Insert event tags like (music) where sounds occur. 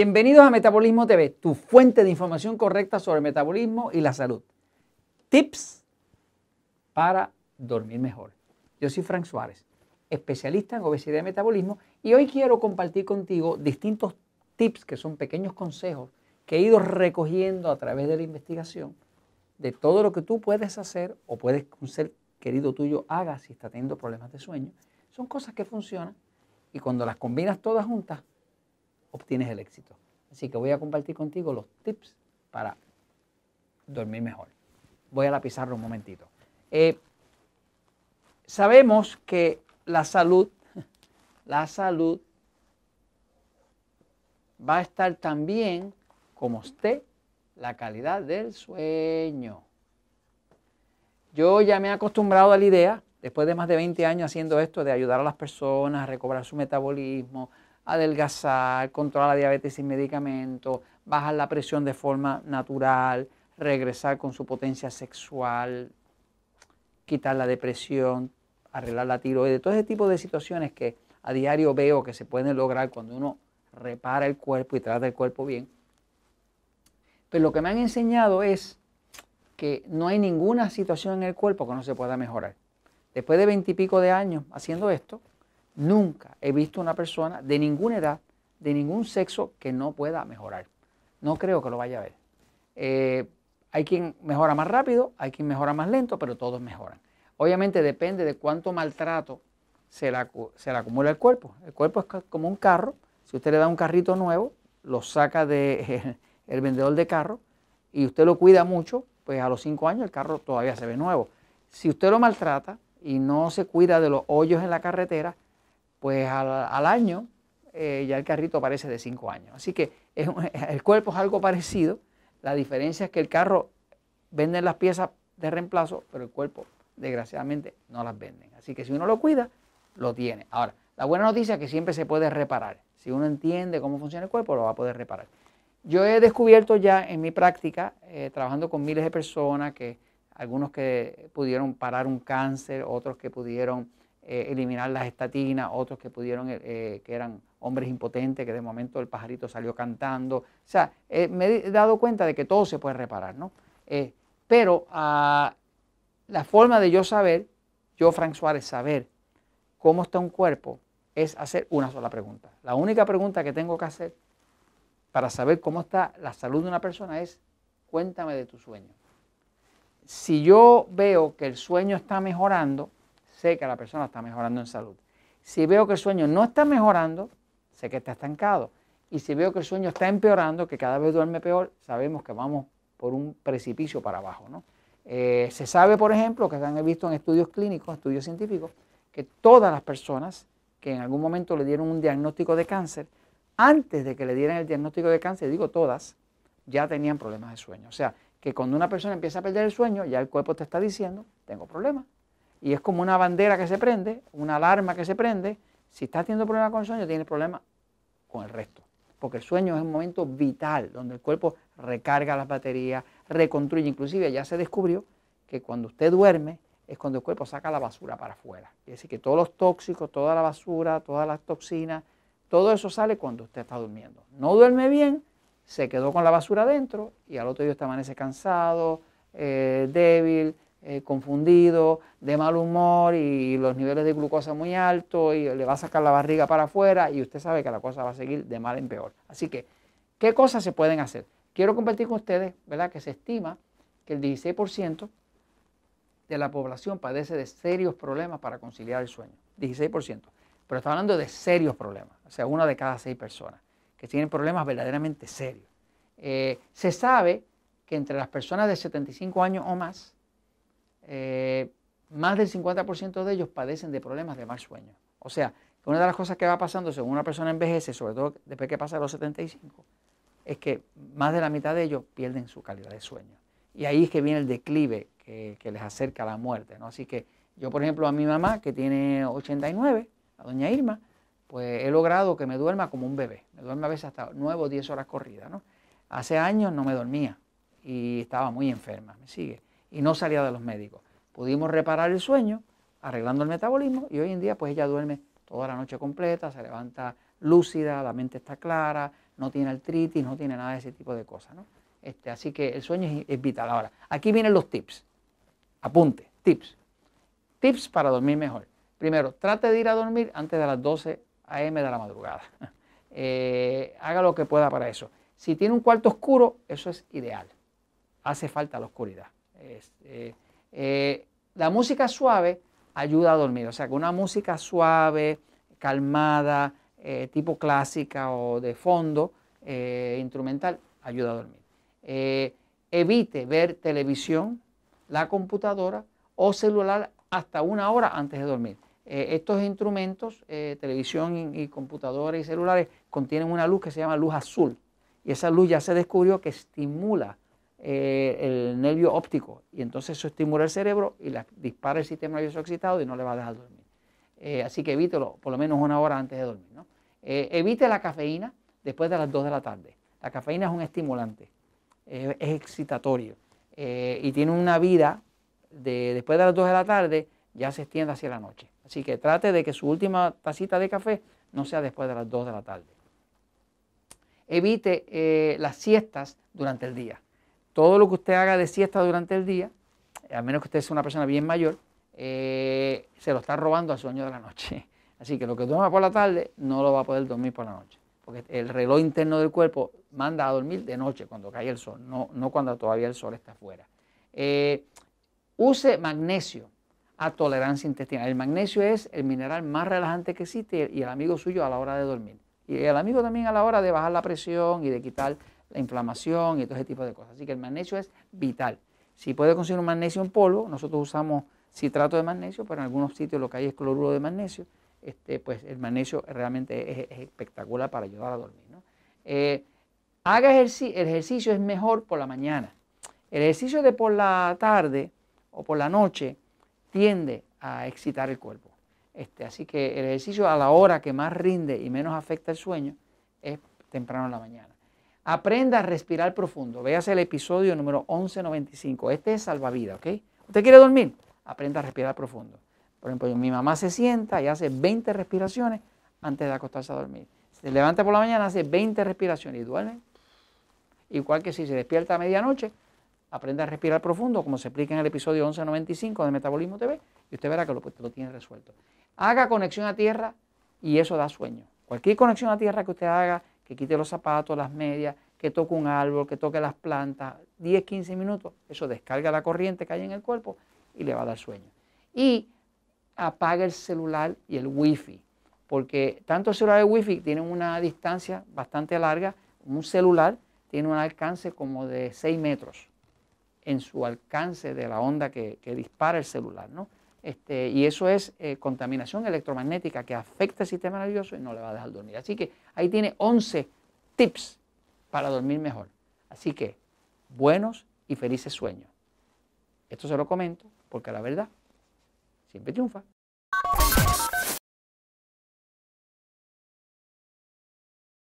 Bienvenidos a Metabolismo TV, tu fuente de información correcta sobre metabolismo y la salud. Tips para dormir mejor. Yo soy Frank Suárez, especialista en obesidad y metabolismo, y hoy quiero compartir contigo distintos tips que son pequeños consejos que he ido recogiendo a través de la investigación de todo lo que tú puedes hacer o puedes un ser querido tuyo haga si está teniendo problemas de sueño. Son cosas que funcionan y cuando las combinas todas juntas, obtienes el éxito. Así que voy a compartir contigo los tips para dormir mejor. Voy a la pizarra un momentito. Eh, sabemos que la salud, (laughs) la salud va a estar también como esté la calidad del sueño. Yo ya me he acostumbrado a la idea, después de más de 20 años haciendo esto, de ayudar a las personas a recobrar su metabolismo, adelgazar, controlar la diabetes sin medicamentos, bajar la presión de forma natural, regresar con su potencia sexual, quitar la depresión, arreglar la tiroides, todo ese tipo de situaciones que a diario veo que se pueden lograr cuando uno repara el cuerpo y trata el cuerpo bien. Pero lo que me han enseñado es que no hay ninguna situación en el cuerpo que no se pueda mejorar. Después de veintipico de años haciendo esto, nunca he visto una persona de ninguna edad, de ningún sexo, que no pueda mejorar. No creo que lo vaya a ver. Eh, hay quien mejora más rápido, hay quien mejora más lento, pero todos mejoran. Obviamente depende de cuánto maltrato se le, se le acumula el cuerpo. El cuerpo es como un carro. Si usted le da un carrito nuevo, lo saca de (laughs) el vendedor de carro y usted lo cuida mucho, pues a los cinco años el carro todavía se ve nuevo. Si usted lo maltrata y no se cuida de los hoyos en la carretera, pues al, año eh, ya el carrito parece de cinco años. Así que (laughs) el cuerpo es algo parecido. La diferencia es que el carro vende las piezas de reemplazo, pero el cuerpo desgraciadamente no las venden. Así que si uno lo cuida, lo tiene. Ahora, la buena noticia es que siempre se puede reparar. Si uno entiende cómo funciona el cuerpo, lo va a poder reparar. Yo he descubierto ya en mi práctica, eh, trabajando con miles de personas, que algunos que pudieron parar un cáncer, otros que pudieron eh, eliminar las estatinas, otros que pudieron, eh, que eran hombres impotentes, que de momento el pajarito salió cantando. O sea, me he dado cuenta de que todo se puede reparar, ¿no? pero ah, la forma de yo saber, yo Frank Suárez, saber cómo está un cuerpo, es hacer una sola pregunta. La única pregunta que tengo que hacer para saber cómo está la salud de una persona es cuéntame de tu sueño. Si yo veo que el sueño está mejorando, sé que la persona está mejorando en salud. Si veo que el sueño no está mejorando, sé que está estancado. Y si veo que el sueño está empeorando, que cada vez duerme peor, sabemos que vamos por un precipicio para abajo. Eh, se sabe, por ejemplo, que se han visto en estudios clínicos, estudios científicos, que todas las personas que en algún momento le dieron un diagnóstico de cáncer antes de que le dieran el diagnóstico de cáncer, digo todas, ya tenían problemas de sueño. O sea, que cuando una persona empieza a perder el sueño, ya el cuerpo te está diciendo, tengo problemas. Y es como una bandera que se prende, una alarma que se prende. Si estás teniendo problemas con el sueño, tienes problemas con el resto. Porque el sueño es un momento vital, donde el cuerpo recarga las baterías, reconstruye. Inclusive ya se descubrió que cuando usted duerme es cuando el cuerpo saca la basura para afuera. Es decir, que todos los tóxicos, toda la basura, todas las toxinas, todo eso sale cuando usted está durmiendo. No duerme bien, se quedó con la basura adentro y al otro día usted amanece cansado, eh, débil, eh, confundido, de mal humor y los niveles de glucosa muy altos y le va a sacar la barriga para afuera y usted sabe que la cosa va a seguir de mal en peor. Así que, ¿qué cosas se pueden hacer? Quiero compartir con ustedes, ¿verdad? Que se estima que el 16% de la población padece de serios problemas para conciliar el sueño. 16% pero está hablando de serios problemas, o sea, una de cada seis personas que tienen problemas verdaderamente serios. Eh, se sabe que entre las personas de 75 años o más, eh, más del 50% de ellos padecen de problemas de mal sueño. O sea, una de las cosas que va pasando según una persona envejece, sobre todo después que pasa a los 75, es que más de la mitad de ellos pierden su calidad de sueño. Y ahí es que viene el declive que, que les acerca a la muerte. ¿no? Así que yo, por ejemplo, a mi mamá, que tiene 89, a doña Irma, pues he logrado que me duerma como un bebé. Me duerme a veces hasta 9 o 10 horas corridas. ¿no? Hace años no me dormía y estaba muy enferma, me sigue, y no salía de los médicos. Pudimos reparar el sueño arreglando el metabolismo y hoy en día pues ella duerme toda la noche completa, se levanta lúcida, la mente está clara, no tiene artritis, no tiene nada de ese tipo de cosas. ¿no? Este, así que el sueño es, vital. Ahora, aquí vienen los tips. Apunte, tips. Tips para dormir mejor. Primero, trate de ir a dormir antes de las 12 a.m. de la madrugada. (laughs) Eh, haga lo que pueda para eso. Si tiene un cuarto oscuro, eso es ideal. Hace falta la oscuridad. Eh, eh, la música suave ayuda a dormir. O sea, que una música suave, calmada, tipo clásica o de fondo, instrumental, ayuda a dormir. evite ver televisión, la computadora o celular hasta una hora antes de dormir. Eh, estos instrumentos, eh, televisión y, computadores y celulares, contienen una luz que se llama luz azul. Y esa luz ya se descubrió que estimula eh, el nervio óptico. Y entonces eso estimula el cerebro y la, dispara el sistema nervioso excitado y no le va a dejar dormir. así que evítelo por lo menos una hora antes de dormir. evite la cafeína después de las 2 de la tarde. La cafeína es un estimulante, es excitatorio y tiene una vida de después de las 2 de la tarde ya se extiende hacia la noche. Así que trate de que su última tacita de café no sea después de las 2 de la tarde. Evite eh, las siestas durante el día. Todo lo que usted haga de siesta durante el día, a menos que usted sea una persona bien mayor, eh, se lo está robando al sueño de la noche. (laughs) Así que lo que duerma por la tarde no lo va a poder dormir por la noche. Porque el reloj interno del cuerpo manda a dormir de noche cuando cae el sol, no, no cuando todavía el sol está afuera. Eh, use magnesio a tolerancia intestinal. El magnesio es el mineral más relajante que existe y el amigo suyo a la hora de dormir. Y el amigo también a la hora de bajar la presión y de quitar la inflamación y todo ese tipo de cosas. Así que el magnesio es vital. Si puede conseguir un magnesio en polvo, nosotros usamos citrato de magnesio, pero en algunos sitios lo que hay es cloruro de magnesio, este, pues el magnesio realmente es, espectacular para ayudar a dormir. Eh, haga ejercicio, el ejercicio es mejor por la mañana. El ejercicio de por la tarde o por la noche tiende a excitar el cuerpo. Este, así que el ejercicio a la hora que más rinde y menos afecta el sueño es temprano en la mañana. Aprenda a respirar profundo. Véase el episodio número 1195. Este es salvavidas, ¿ok? ¿Usted quiere dormir? Aprenda a respirar profundo. Por ejemplo, mi mamá se sienta y hace 20 respiraciones antes de acostarse a dormir. Se levanta por la mañana, hace 20 respiraciones y duerme. Igual que si se despierta a medianoche, aprenda a respirar profundo, como se explica en el episodio 1195 de Metabolismo TV, y usted verá que lo, lo tiene resuelto. Haga conexión a tierra y eso da sueño. Cualquier conexión a tierra que usted haga, que quite los zapatos, las medias, que toque un árbol, que toque las plantas, 10, 15 minutos, eso descarga la corriente que hay en el cuerpo y le va a dar sueño. Y apaga el celular y el wifi, porque tanto el celular y el wifi tienen una distancia bastante larga, un celular tiene un alcance como de 6 metros en su alcance de la onda que, dispara el celular. ¿no? Este, y eso es eh, contaminación electromagnética que afecta el sistema nervioso y no le va a dejar dormir. Así que ahí tiene 11 tips para dormir mejor. Así que buenos y felices sueños. Esto se lo comento porque la verdad siempre triunfa.